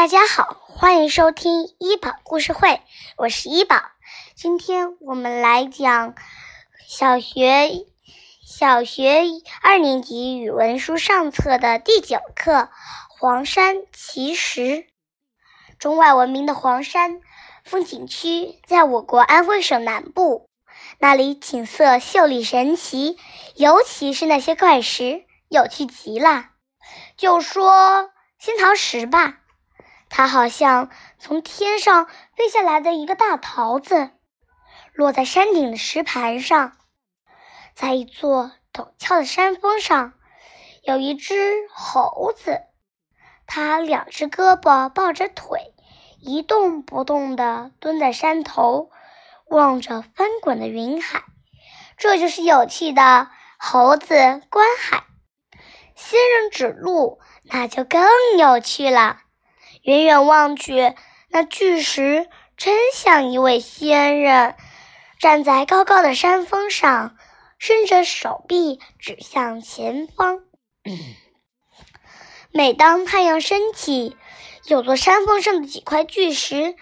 大家好，欢迎收听医宝故事会，我是医宝。今天我们来讲小学小学二年级语文书上册的第九课《黄山奇石》。中外闻名的黄山风景区在我国安徽省南部，那里景色秀丽神奇，尤其是那些怪石，有趣极了。就说仙桃石吧。它好像从天上飞下来的一个大桃子，落在山顶的石盘上。在一座陡峭的山峰上，有一只猴子，它两只胳膊抱着腿，一动不动地蹲在山头，望着翻滚的云海。这就是有趣的猴子观海。仙人指路，那就更有趣了。远远望去，那巨石真像一位仙人，站在高高的山峰上，伸着手臂指向前方。每当太阳升起，有座山峰上的几块巨石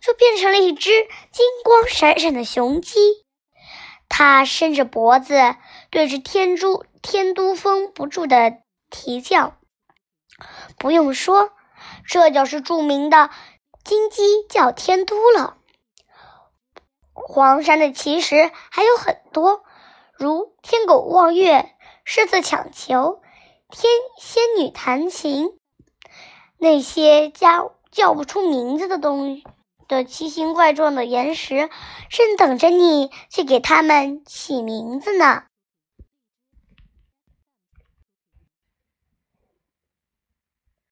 就变成了一只金光闪闪的雄鸡。它伸着脖子，对着天珠天都峰不住的啼叫。不用说。这就是著名的金鸡叫天都了。黄山的奇石还有很多，如天狗望月、狮子抢球、天仙女弹琴，那些叫叫不出名字的东的奇形怪状的岩石，正等着你去给它们起名字呢。